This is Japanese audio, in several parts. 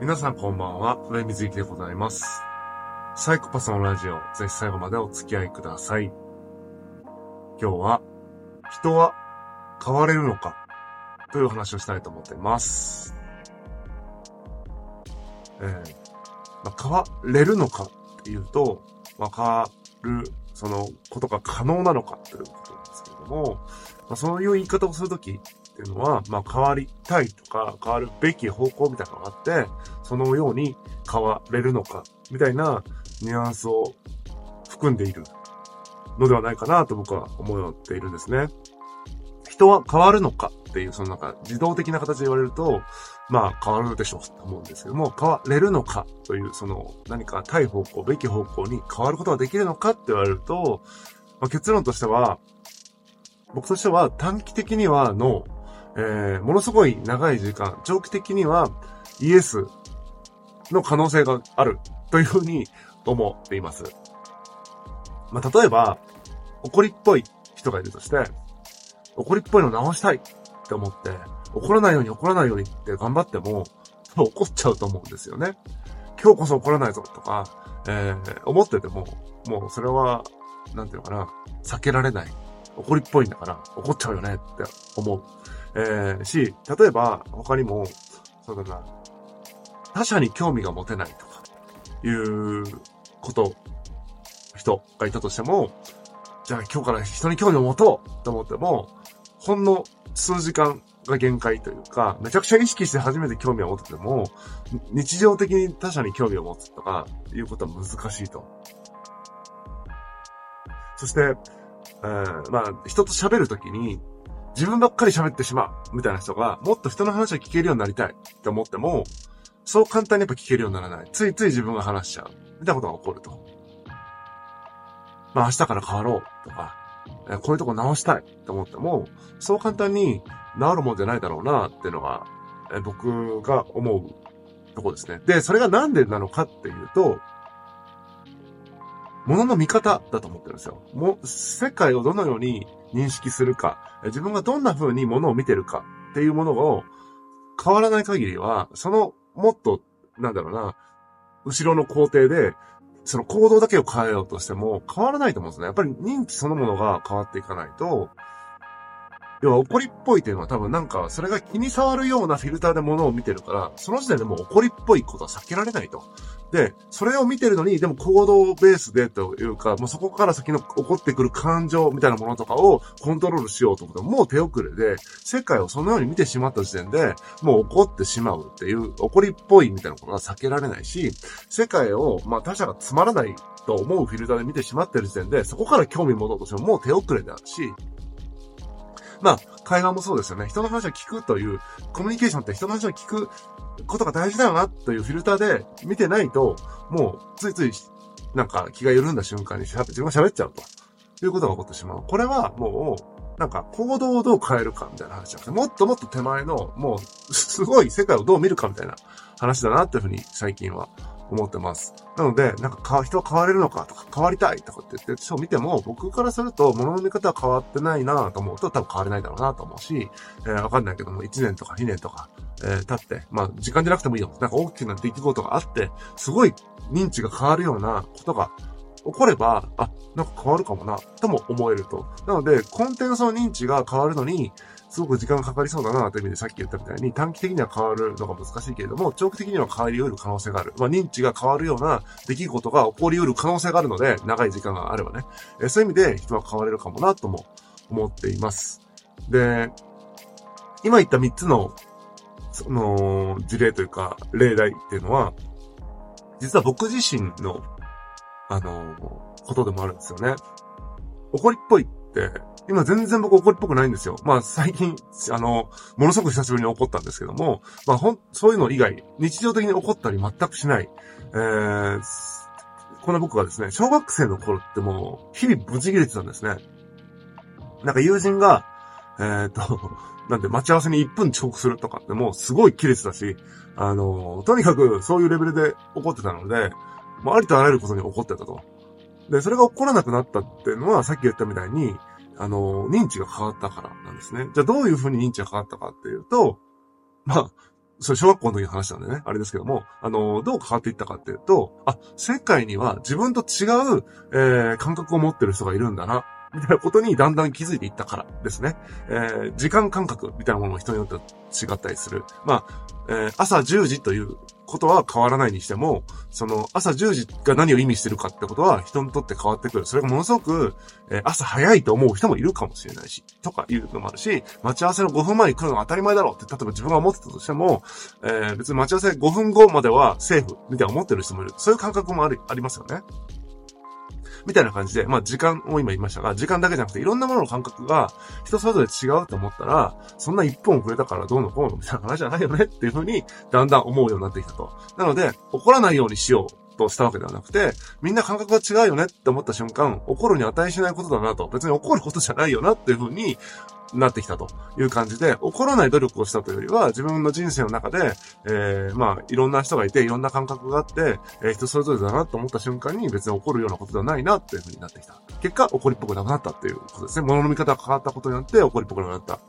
皆さんこんばんは、上水幸でございます。サイコパスのラジオ、ぜひ最後までお付き合いください。今日は、人は変われるのか？という話をしたいと思っています。えーまあ、変われるのか？っていうと、まあ、変わる、そのことが可能なのか？ということなんですけれども、まあ、そういう言い方をするときっていうのは、まあ、変わりたいとか、変わるべき方向みたいなのがあって、そのように変われるのか、みたいなニュアンスを含んでいるのではないかなと僕は思っているんですね。人は変わるのかっていう、そのなんか自動的な形で言われると、まあ変わるでしょうと思うんですけども、変われるのかという、その何か対方向、べき方向に変わることができるのかって言われると、まあ、結論としては、僕としては短期的にはノー、えー、ものすごい長い時間、長期的にはイエスの可能性があるというふうに思っています。まあ、例えば、怒りっぽい人がいるとして、怒りっぽいの直したいって思って、怒らないように怒らないようにって頑張っても、怒っちゃうと思うんですよね。今日こそ怒らないぞとか、えー、思ってても、もうそれは、なんていうのかな、避けられない。怒りっぽいんだから、怒っちゃうよねって思う。えー、し、例えば、他にも、そうだな、他者に興味が持てないとか、いうこと、人がいたとしても、じゃあ今日から人に興味を持とうと思っても、ほんの数時間が限界というか、めちゃくちゃ意識して初めて興味を持ってても、日常的に他者に興味を持つとか、いうことは難しいと。そして、えー、まあ、人と喋るときに、自分ばっかり喋ってしまう、みたいな人が、もっと人の話を聞けるようになりたいって思っても、そう簡単にやっぱ聞けるようにならない。ついつい自分が話しちゃう。みたいなことが起こると。まあ明日から変わろうとか、こういうとこ直したいと思っても、そう簡単に治るもんじゃないだろうなっていうのが、僕が思うとこですね。で、それがなんでなのかっていうと、物の見方だと思ってるんですよ。もう、世界をどのように認識するか、自分がどんな風に物を見てるかっていうものを変わらない限りは、そのもっと、なんだろうな、後ろの工程で、その行動だけを変えようとしても変わらないと思うんですね。やっぱり認知そのものが変わっていかないと、要は怒りっぽいっていうのは多分なんか、それが気に障るようなフィルターで物を見てるから、その時点でもう怒りっぽいことは避けられないと。で、それを見てるのに、でも行動ベースでというか、もうそこから先の起こってくる感情みたいなものとかをコントロールしようと思っても、もう手遅れで、世界をそのように見てしまった時点で、もう怒ってしまうっていう、怒りっぽいみたいなことが避けられないし、世界を、まあ他者がつまらないと思うフィルターで見てしまってる時点で、そこから興味持とうとしてももう手遅れだし、まあ、会話もそうですよね。人の話を聞くという、コミュニケーションって人の話を聞くことが大事だよなというフィルターで見てないと、もうついついなんか気が緩んだ瞬間に自分が喋っちゃうということが起こってしまう。これはもう、なんか行動をどう変えるかみたいな話じゃなくて、もっともっと手前の、もうすごい世界をどう見るかみたいな話だなっていうふうに最近は思ってます。なので、なんか人は変われるのかとか、変わりたいとかって言って、そう見ても、僕からすると、物の見方は変わってないなと思うと、多分変われないだろうなと思うし、えー、わかんないけども、1年とか2年とか、えー、経って、まあ、時間じゃなくてもいいよ。なんか大きな出来事があって、すごい認知が変わるようなことが起これば、あ、なんか変わるかもな、とも思えると。なので、根底のその認知が変わるのに、すごく時間がかかりそうだなという意味でさっき言ったみたいに短期的には変わるのが難しいけれども、長期的には変わり得る可能性がある。まあ認知が変わるような出来事が起こり得る可能性があるので、長い時間があればね。えそういう意味で人は変われるかもなとも思っています。で、今言った3つの、その、事例というか、例題っていうのは、実は僕自身の、あの、ことでもあるんですよね。怒りっぽいっ、今全然僕怒りっぽくないんですよ。まあ最近、あの、ものすごく久しぶりに怒ったんですけども、まあほん、そういうの以外、日常的に怒ったり全くしない。えー、この僕はですね、小学生の頃ってもう、日々無事切れてたんですね。なんか友人が、えー、っと、なんで待ち合わせに1分遅刻するとかってもうすごい切れてたし、あの、とにかくそういうレベルで怒ってたので、もうありとあらゆることに怒ってたと。で、それが起こらなくなったっていうのは、さっき言ったみたいに、あの、認知が変わったからなんですね。じゃあどういうふうに認知が変わったかっていうと、まあ、それ小学校の時の話なんでね、あれですけども、あの、どう変わっていったかっていうと、あ、世界には自分と違う、えー、感覚を持ってる人がいるんだな、みたいなことにだんだん気づいていったからですね。えー、時間感覚みたいなものも人によって違ったりする。まあ、えー、朝10時ということは変わらないにしても、その朝10時が何を意味してるかってことは人にとって変わってくる。それがものすごく、えー、朝早いと思う人もいるかもしれないし、とかいうのもあるし、待ち合わせの5分前に来るのが当たり前だろうって、例えば自分が思ってたとしても、えー、別に待ち合わせ5分後まではセーフみたいな思ってる人もいる。そういう感覚もあり、ありますよね。みたいな感じで、まあ時間を今言いましたが、時間だけじゃなくていろんなものの感覚が人それぞれ違うと思ったら、そんな一本遅れたからどうのこうのみたいな話じゃないよねっていうふうに、だんだん思うようになってきたと。なので、怒らないようにしようとしたわけではなくて、みんな感覚が違うよねって思った瞬間、怒るに値しないことだなと、別に怒ることじゃないよなっていうふうになってきたという感じで、怒らない努力をしたというよりは、自分の人生の中で、えー、まあ、いろんな人がいて、いろんな感覚があって、えー、人それぞれだなと思った瞬間に別に怒るようなことではないなっていうふうになってきた。結果、怒りっぽくなくなったっていうことですね。物の見方が変わったことによって怒りっぽくなくなった。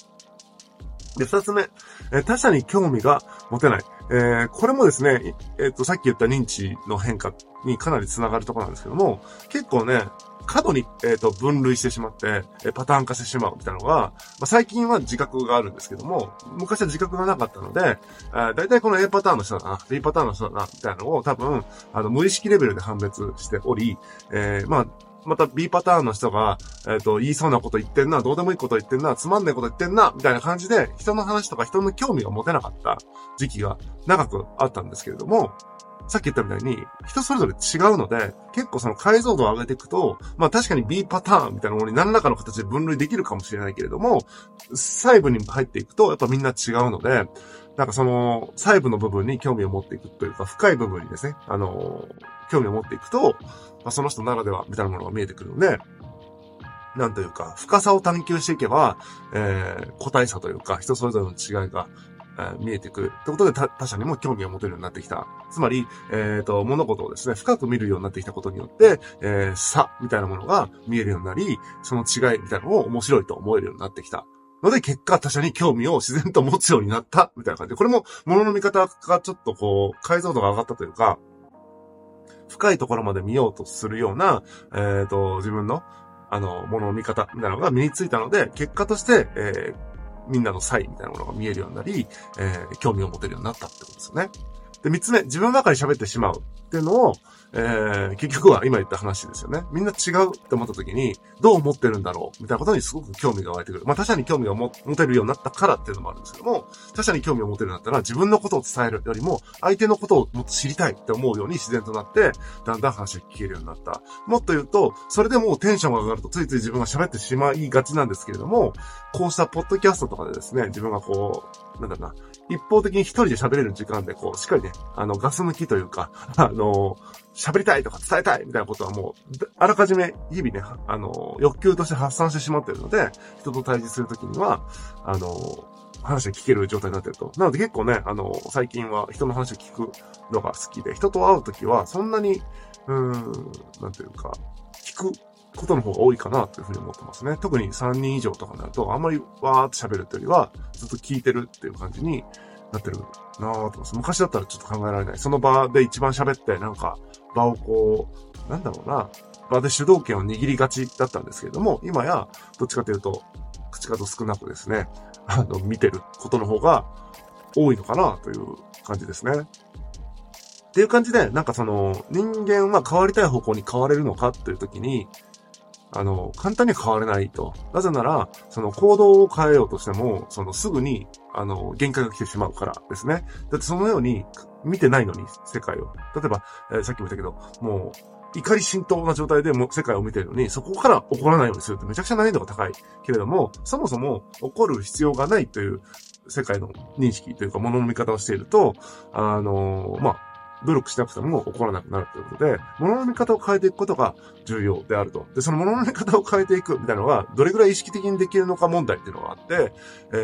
で、二つ目、えー、他者に興味が持てない。えー、これもですね、えっ、と、さっき言った認知の変化にかなり繋がるところなんですけども、結構ね、過度に、えっ、ー、と、分類してしまって、えパターン化してしまうみたいなのが、まあ、最近は自覚があるんですけども、昔は自覚がなかったので、だいたいこの A パターンの人だな、B パターンの人だな、みたいなのを多分、あの、無意識レベルで判別しており、えー、まあ、また B パターンの人が、えっ、ー、と、言いそうなこと言ってんな、どうでもいいこと言ってんな、つまんないこと言ってんな、みたいな感じで、人の話とか人の興味が持てなかった時期が長くあったんですけれども、さっき言ったみたいに、人それぞれ違うので、結構その解像度を上げていくと、まあ確かに B パターンみたいなものに何らかの形で分類できるかもしれないけれども、細部に入っていくと、やっぱみんな違うので、なんかその、細部の部分に興味を持っていくというか、深い部分にですね、あの、興味を持っていくと、まあ、その人ならではみたいなものが見えてくるので、なんというか、深さを探求していけば、えー、個体差というか、人それぞれの違いがえ見えてくる。ってことで他者にも興味を持てるようになってきた。つまり、えっ、ー、と、物事をですね、深く見るようになってきたことによって、えー、差みたいなものが見えるようになり、その違いみたいなのを面白いと思えるようになってきた。ので、結果、他者に興味を自然と持つようになった、みたいな感じで、これも、物の見方がちょっとこう、解像度が上がったというか、深いところまで見ようとするような、えっ、ー、と、自分の、あの、物の見方みたいなのが身についたので、結果として、えー、みんなの差異みたいなものが見えるようになり、えー、興味を持てるようになったってことですよね。で、三つ目、自分ばかり喋ってしまうっていうのを、えー、結局は今言った話ですよね。みんな違うって思った時に、どう思ってるんだろうみたいなことにすごく興味が湧いてくる。まあ他者に興味が持てるようになったからっていうのもあるんですけども、他者に興味を持てるようになったら自分のことを伝えるよりも、相手のことをもっと知りたいって思うように自然となって、だんだん話を聞けるようになった。もっと言うと、それでもうテンションが上がるとついつい自分が喋ってしまいがちなんですけれども、こうしたポッドキャストとかでですね、自分がこう、なんだろうな、一方的に一人で喋れる時間で、こう、しっかりね、あの、ガス抜きというか、あの、喋りたいとか伝えたいみたいなことはもう、あらかじめ日々ね、あの、欲求として発散してしまってるので、人と対峙するときには、あの、話を聞ける状態になってると。なので結構ね、あの、最近は人の話を聞くのが好きで、人と会うときはそんなに、うーん、なんていうか、聞くことの方が多いかなというふうに思ってますね。特に3人以上とかになると、あんまりわーって喋るというよりは、ずっと聞いてるっていう感じになってるなぁと思います。昔だったらちょっと考えられない。その場で一番喋って、なんか、場をこう、なんだろうな、場で主導権を握りがちだったんですけれども、今や、どっちかというと、口数少なくですね、あの、見てることの方が多いのかなという感じですね。っていう感じで、なんかその、人間は変わりたい方向に変われるのかっていう時に、あの、簡単に変われないと。なぜなら、その行動を変えようとしても、そのすぐに、あの、限界が来てしまうからですね。だってそのように見てないのに、世界を。例えば、えー、さっきも言ったけど、もう、怒り浸透な状態でも世界を見てるのに、そこから怒らないようにするってめちゃくちゃ難易度が高い。けれども、そもそも怒る必要がないという世界の認識というか、ものの見方をしていると、あのー、まあ、努力しなくても起こらなくなるということで、物の見方を変えていくことが重要であると。で、その物の見方を変えていくみたいなのが、どれぐらい意識的にできるのか問題っていうのがあって、え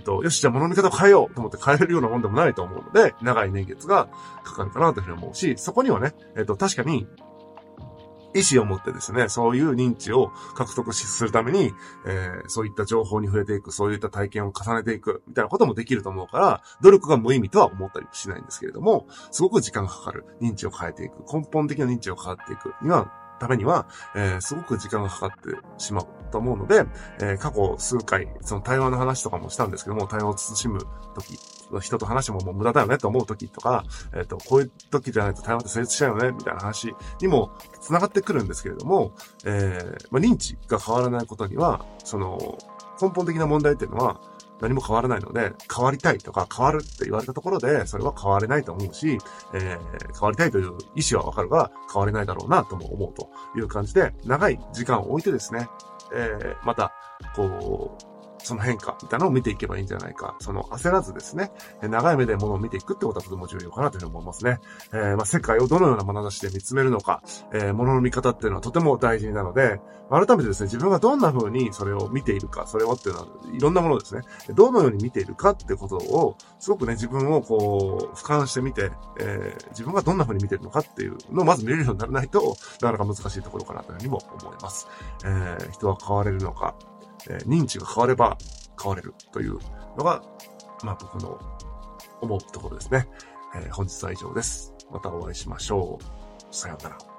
ーと、よし、じゃあ物の見方を変えようと思って変えるようなもんでもないと思うので、長い年月がかかるかなというふうに思うし、そこにはね、えっ、ー、と、確かに、意思を持ってですね、そういう認知を獲得するために、えー、そういった情報に触れていく、そういった体験を重ねていく、みたいなこともできると思うから、努力が無意味とは思ったりしないんですけれども、すごく時間がかかる。認知を変えていく。根本的な認知を変わっていくには、ためには、えー、すごく時間がかかってしまうと思うので、えー、過去数回、その対話の話とかもしたんですけども、対話を慎む時、人と話ももう無駄だよねと思う時とか、えっ、ー、と、こういう時じゃないと対話って成立しないよね、みたいな話にも繋がってくるんですけれども、えー、まあ、認知が変わらないことには、その、根本的な問題っていうのは、何も変わらないので、変わりたいとか変わるって言われたところで、それは変われないと思うし、えー、変わりたいという意思はわかるが、変われないだろうなとも思うという感じで、長い時間を置いてですね、えー、また、こう、その変化みたいなのを見ていけばいいんじゃないか。その焦らずですね、長い目で物を見ていくってことはとても重要かなというふうに思いますね。えー、まあ、世界をどのような眼差しで見つめるのか、えー、物の見方っていうのはとても大事なので、改めてですね、自分がどんな風にそれを見ているか、それをっていうのは、いろんなものですね、どのように見ているかってことを、すごくね、自分をこう、俯瞰してみて、えー、自分がどんな風に見てるのかっていうのをまず見れるようにならないと、なかなか難しいところかなというふうにも思います。えー、人は変われるのか、えー、認知が変われば変われるというのが、まあ僕の思うところですね。えー、本日は以上です。またお会いしましょう。さようなら。